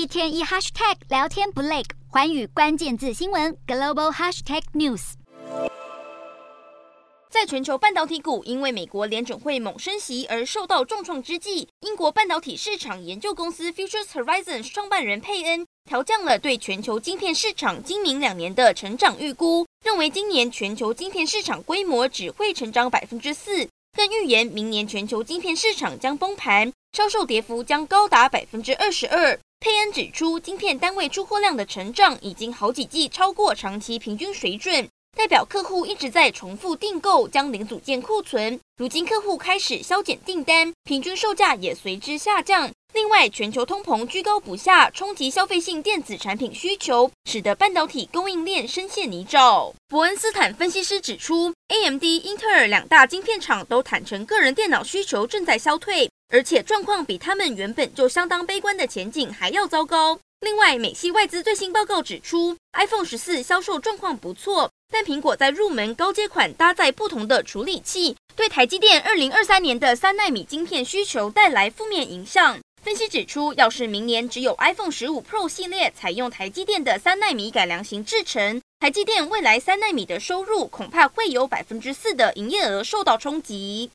一天一 hashtag 聊天不累，寰宇关键字新闻 global hashtag news。在全球半导体股因为美国联准会猛升息而受到重创之际，英国半导体市场研究公司 Futures Horizon 创办人佩恩调降了对全球晶片市场今明两年的成长预估，认为今年全球晶片市场规模只会成长百分之四，更预言明年全球晶片市场将崩盘，销售跌幅将高达百分之二十二。佩恩指出，晶片单位出货量的成长已经好几季超过长期平均水准。代表客户一直在重复订购，将零组件库存。如今客户开始削减订单，平均售价也随之下降。另外，全球通膨居高不下，冲击消费性电子产品需求，使得半导体供应链深陷泥沼。伯恩斯坦分析师指出，AMD、英特尔两大晶片厂都坦承个人电脑需求正在消退，而且状况比他们原本就相当悲观的前景还要糟糕。另外，美系外资最新报告指出，iPhone 十四销售状况不错。但苹果在入门高阶款搭载不同的处理器，对台积电二零二三年的三纳米晶片需求带来负面影响。分析指出，要是明年只有 iPhone 十五 Pro 系列采用台积电的三纳米改良型制程，台积电未来三纳米的收入恐怕会有百分之四的营业额受到冲击。